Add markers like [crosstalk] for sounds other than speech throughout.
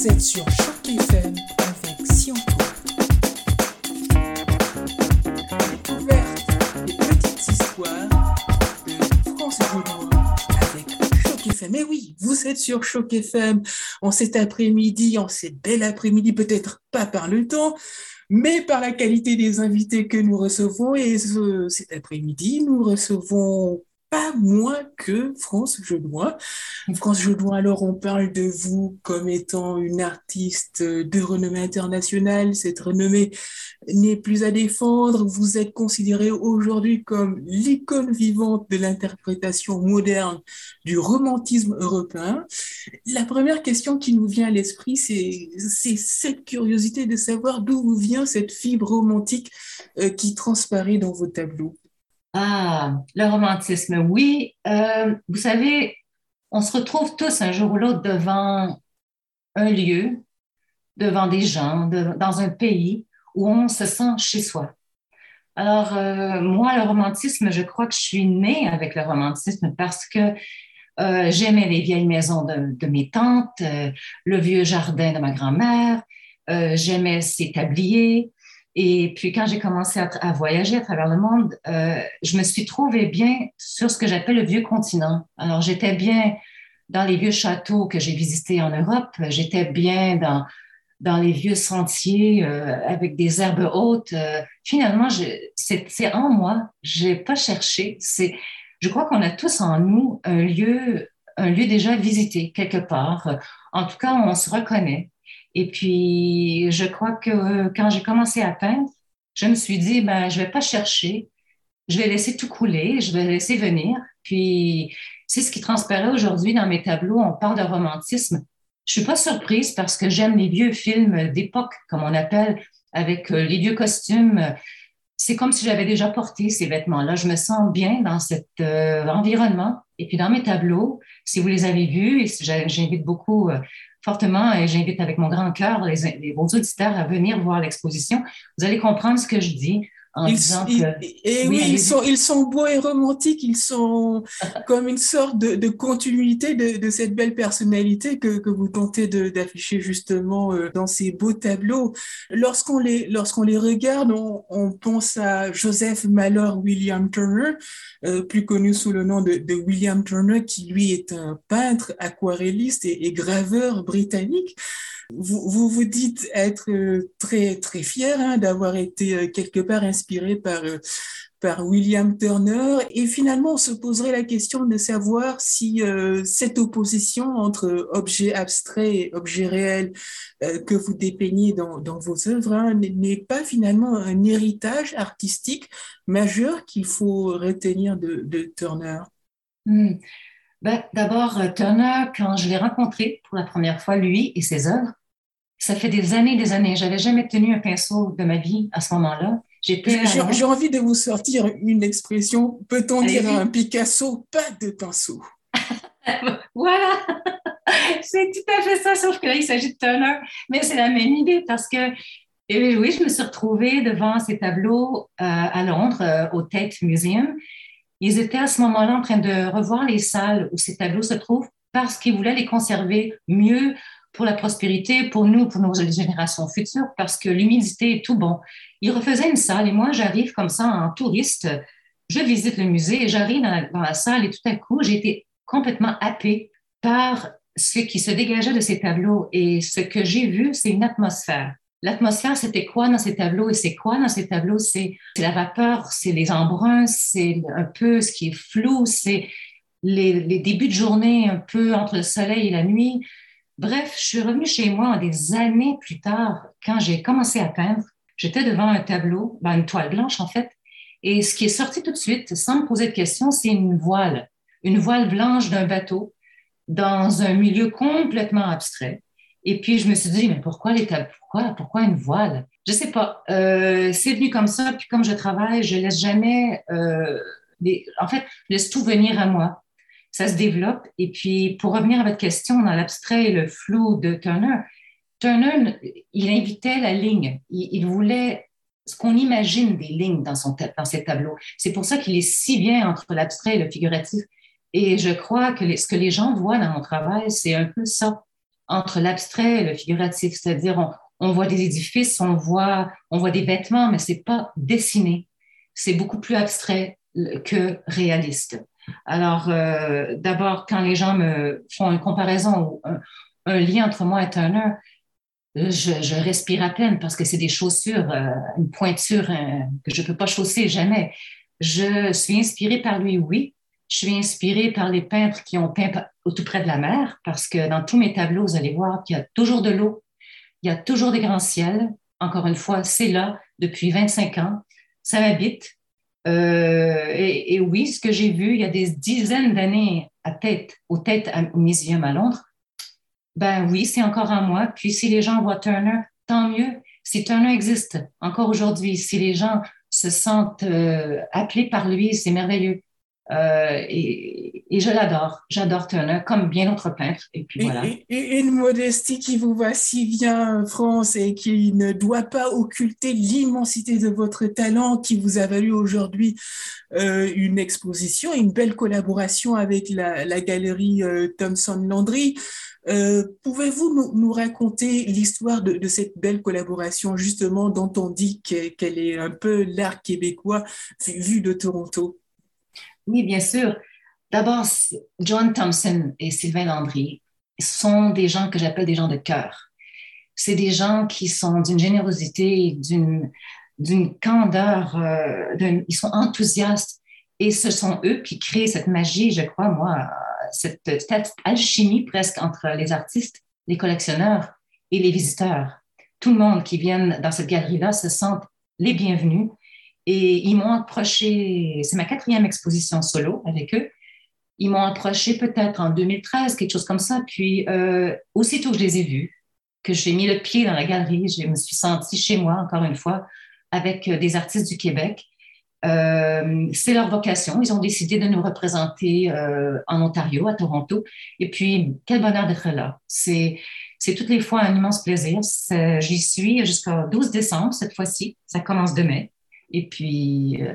Vous êtes sur Choc FM avec Sionto. Découverte des petites histoires de France Gaulois avec Choc FM. Mais oui, vous êtes sur Choc FM en cet après-midi, en cette belle après-midi, peut-être pas par le temps, mais par la qualité des invités que nous recevons. Et ce- cet après-midi, nous recevons pas moins que France Genois. France Genois, alors on parle de vous comme étant une artiste de renommée internationale. Cette renommée n'est plus à défendre. Vous êtes considérée aujourd'hui comme l'icône vivante de l'interprétation moderne du romantisme européen. La première question qui nous vient à l'esprit, c'est cette curiosité de savoir d'où vient cette fibre romantique euh, qui transparaît dans vos tableaux. Ah, le romantisme, oui. Euh, vous savez, on se retrouve tous un jour ou l'autre devant un lieu, devant des gens, dans un pays où on se sent chez soi. Alors, euh, moi, le romantisme, je crois que je suis née avec le romantisme parce que euh, j'aimais les vieilles maisons de, de mes tantes, le vieux jardin de ma grand-mère, j'aimais ses tabliers. Et puis, quand j'ai commencé à, voyager à travers le monde, euh, je me suis trouvée bien sur ce que j'appelle le vieux continent. Alors, j'étais bien dans les vieux châteaux que j'ai visités en Europe, j'étais bien dans, dans les vieux sentiers euh, avec des herbes hautes. Euh, finalement, je- c'est en moi, j'ai pas cherché. Je crois qu'on a tous en nous un lieu, un lieu déjà visité quelque part. En tout cas, on se reconnaît. Et puis, je crois que euh, quand j'ai commencé à peindre, je me suis dit, ben, je vais pas chercher, je vais laisser tout couler, je vais laisser venir. Puis, c'est ce qui transparaît aujourd'hui dans mes tableaux. On parle de romantisme. Je suis pas surprise parce que j'aime les vieux films d'époque, comme on appelle, avec euh, les vieux costumes. C'est comme si j'avais déjà porté ces vêtements-là. Je me sens bien dans cet euh, environnement. Et puis, dans mes tableaux, si vous les avez vus, et si j'invite beaucoup euh, fortement et j'invite avec mon grand cœur les, les, vos auditeurs à venir voir l'exposition, vous allez comprendre ce que je dis en Ils, disant ils- que et Oui, oui, ils sont, ils sont beaux et romantiques, ils sont [laughs] comme une sorte de, de continuité de, de cette belle personnalité que, que vous tentez d'afficher justement euh, dans ces beaux tableaux. Lorsqu'on les, lorsqu'on les regarde, on, on pense à Joseph Malheur William Turner, euh, plus connu sous le nom de, de William Turner, qui lui est un peintre, aquarelliste et, et graveur britannique. Vous, vous dites être euh, très très fier hein, d'avoir été euh, quelque part inspiré par euh, par William Turner et finalement on se poserait la question de savoir si cette opposition entre objet abstrait et objet réel que vous dépeignez dans, dans vos œuvres hein, n'est- pas finalement un héritage artistique majeur qu'il faut retenir de, Turner? Ben, D'abord, Turner, quand je l'ai rencontré pour la première fois, lui et ses œuvres, ça fait des années, des années. J'avais jamais tenu un pinceau de ma vie à ce moment-là. J'ai envie de vous sortir une expression, peut-on dire à un Picasso, pas de pinceau? [laughs] Voilà, [laughs] c'est tout à fait ça, sauf que là, il s'agit de Turner. Mais c'est la même idée parce que, et oui, je me suis retrouvée devant ces tableaux euh, à Londres, euh, au Tate Museum. Ils étaient à ce moment-là en train de revoir les salles où ces tableaux se trouvent parce qu'ils voulaient les conserver mieux pour la prospérité, pour nous, pour nos générations futures, parce que l'humidité est tout bon. Ils refaisaient une salle et moi, j'arrive comme ça en touriste, je visite le musée et j'arrive dans la, salle et tout à coup, j'ai été complètement happée par ce qui se dégageait de ces tableaux. Et ce que j'ai vu, c'est une atmosphère. L'atmosphère, c'était quoi dans ces tableaux? Et c'est quoi dans ces tableaux? C'est la vapeur, c'est les embruns, c'est un peu ce qui est flou, c'est les débuts de journée un peu entre le soleil et la nuit. Bref, je suis revenue chez moi des années plus tard, quand j'ai commencé à peindre. J'étais devant un tableau, ben, une toile blanche en fait, et ce qui est sorti tout de suite, sans me poser de questions, c'est une voile, une voile blanche d'un bateau dans un milieu complètement abstrait. Et puis je me suis dit, mais pourquoi les tableaux Pourquoi, une voile? Je sais pas. Euh, c'est venu comme ça. Puis comme je travaille, je laisse jamais. Euh. En fait, je laisse tout venir à moi. Ça se développe. Et puis pour revenir à votre question dans l'abstrait et le flou de Turner, Turner, il invitait la ligne. Il, voulait ce qu'on imagine des lignes dans, son, dans ses tableaux. C'est pour ça qu'il est si bien entre l'abstrait et le figuratif. Et je crois que ce que les gens voient dans mon travail, c'est un peu ça. entre l'abstrait et le figuratif, c'est-à-dire on, on, voit des édifices, on voit, on voit des vêtements, mais c'est pas dessiné. C'est beaucoup plus abstrait que réaliste. Alors, euh, d'abord, quand les gens me font une comparaison ou un, lien entre moi et Turner, je, respire à peine parce que c'est des chaussures, euh, une pointure euh, que je ne peux pas chausser jamais. Je suis inspirée par lui, oui. Je suis inspirée par les peintres qui ont peint tout près de la mer parce que dans tous mes tableaux, vous allez voir qu'il y a toujours de l'eau, il y a toujours des grands ciels. Encore une fois, c'est là depuis 25 ans. Ça m'habite. Euh, et, oui, ce que j'ai vu il y a des dizaines d'années à tête, aux têtes au Muséum à Londres, ben oui, c'est encore à moi. Puis si les gens voient Turner, tant mieux. Si Turner existe encore aujourd'hui, si les gens se sentent euh, appelés par lui, c'est merveilleux. Euh, et, et, je l'adore. J'adore Turner, comme bien d'autres peintres. Et puis voilà. Et, une modestie qui vous va si bien, France, et qui ne doit pas occulter l'immensité de votre talent, qui vous a valu aujourd'hui euh, une exposition, une belle collaboration avec la, la galerie euh, Thomson Landry. Euh, Pouvez-vous nous, nous, raconter l'histoire de, de, cette belle collaboration, justement, dont on dit qu'elle est un peu l'art québécois vu de Toronto? Oui, bien sûr. D'abord, John Thompson et Sylvain Landry sont des gens que j'appelle des gens de cœur. C'est des gens qui sont d'une générosité, d'une candeur, euh, ils sont enthousiastes et ce sont eux qui créent cette magie, je crois, moi, cette alchimie presque entre les artistes, les collectionneurs et les visiteurs. Tout le monde qui vient dans cette galerie-là se sent les bienvenus et ils m'ont approché, c'est ma quatrième exposition solo avec eux. Ils m'ont approché peut-être en 2013, quelque chose comme ça. Puis, euh, aussitôt que je les ai vus, que j'ai mis le pied dans la galerie, je me suis sentie chez moi, encore une fois, avec euh, des artistes du Québec. Euh, c'est leur vocation. Ils ont décidé de nous représenter en Ontario, à Toronto. Et puis, quel bonheur d'être là. C'est, c'est toutes les fois un immense plaisir. J'y suis jusqu'au 12 décembre cette fois-ci. Ça commence demain. Et puis, euh,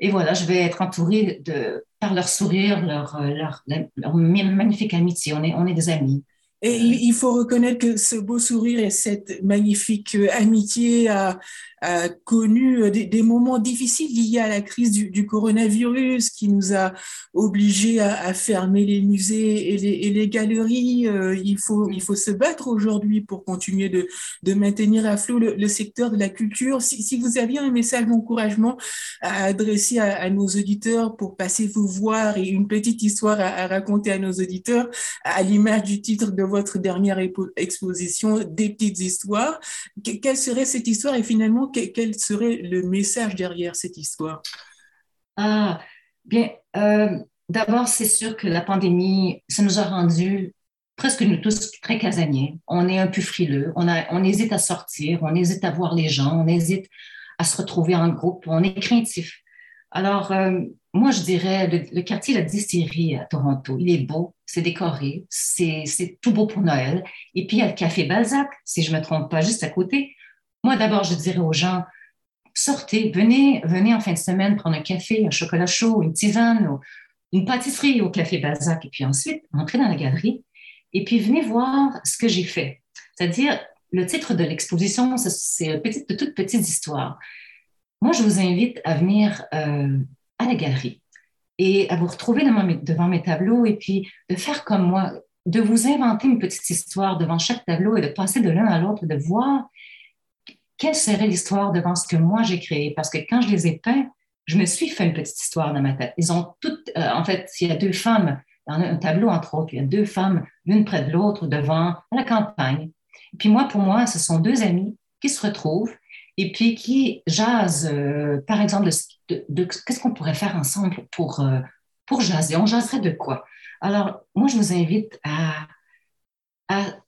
et voilà, je vais être entourée de, par leur sourire, leur, leur, magnifique amitié. On est des amis. Et il faut reconnaître que ce beau sourire et cette magnifique amitié a, a connu des, des, moments difficiles liés à la crise du, du coronavirus qui nous a obligés à, à fermer les musées et les, et les galeries. Euh, il, faut, il faut se battre aujourd'hui pour continuer de, de, maintenir à flot le, le, secteur de la culture. Si, si vous aviez un message d'encouragement à adresser à, à, nos auditeurs pour passer vous voir et une petite histoire à, à raconter à nos auditeurs, à l'image du titre de votre dernière exposition, Des petites histoires, quelle serait cette histoire et finalement quel serait le message derrière cette histoire? Ah, bien, euh, d'abord, c'est sûr que la pandémie, ça nous a rendu presque nous tous très casaniers. On est un peu frileux, on, a, on hésite à sortir, on hésite à voir les gens, on hésite à se retrouver en groupe, on est craintif. Alors, euh, moi, je dirais, le, le, quartier La Distillerie à Toronto, il est beau, c'est décoré, c'est tout beau pour Noël. Et puis, il y a le Café Balzac, si je ne me trompe pas, juste à côté. Moi, d'abord, je dirais aux gens, sortez, venez, venez en fin de semaine prendre un café, un chocolat chaud, une tisane, une pâtisserie au Café Balzac. Et puis ensuite, entrez dans la galerie et puis venez voir ce que j'ai fait. C'est-à-dire, le titre de l'exposition, c'est petite, de toute petite histoire. Moi, je vous invite à venir euh, à la galerie et à vous retrouver devant mes, tableaux et puis de faire comme moi, de vous inventer une petite histoire devant chaque tableau et de passer de l'un à l'autre, de voir quelle serait l'histoire devant ce que moi j'ai créé? Parce que quand je les ai peints, je me suis fait une petite histoire dans ma tête. Ils ont toutes, euh, en fait, il y a deux femmes dans un tableau, entre autres, il y a deux femmes, l'une près de l'autre, devant la campagne. Et puis moi, pour moi, ce sont deux amis qui se retrouvent et puis qui jasent, euh, par exemple, de, qu'est-ce qu'on pourrait faire ensemble pour, euh, pour jaser? On jaserait de quoi? Alors, moi, je vous invite à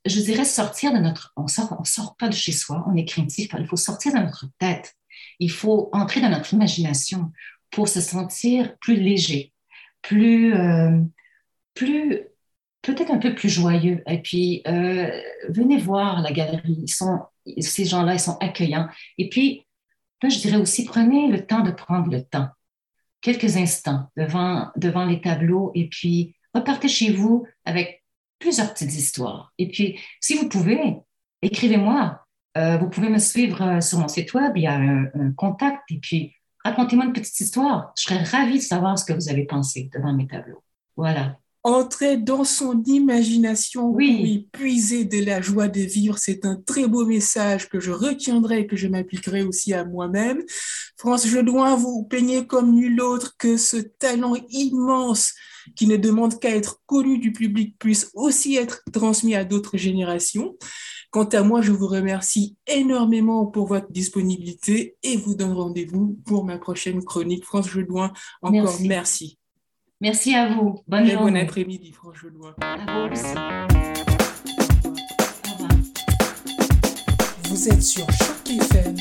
je dirais, sortir de notre... On sort, on sort pas de chez soi, on est craintif, il faut sortir de notre tête. Il faut entrer dans notre imagination pour se sentir plus léger, plus, euh, plus peut-être un peu plus joyeux. Et puis, venez voir la galerie. Ils sont, ces gens-là, ils sont accueillants. Et puis, là, je dirais aussi, prenez le temps de prendre le temps, quelques instants devant, devant les tableaux, et puis repartez chez vous avec plusieurs petites histoires. Et puis, si vous pouvez, écrivez-moi. Euh, vous pouvez me suivre euh, sur mon site web, il y a un, contact. Et puis, racontez-moi une petite histoire. Je serais ravie de savoir ce que vous avez pensé devant mes tableaux. Voilà entrer dans son imagination oui. pour puiser de la joie de vivre. C'est un très beau message que je retiendrai et que je m'appliquerai aussi à moi-même. France je dois vous plaignez comme nul autre que ce talent immense qui ne demande qu'à être connu du public puisse aussi être transmis à d'autres générations. Quant à moi, je vous remercie énormément pour votre disponibilité et vous donne rendez-vous pour ma prochaine chronique. France dois encore merci. Merci à vous. Bonne journée. Bon après-midi, franchement. À vous aussi. Vous êtes sur Choc FM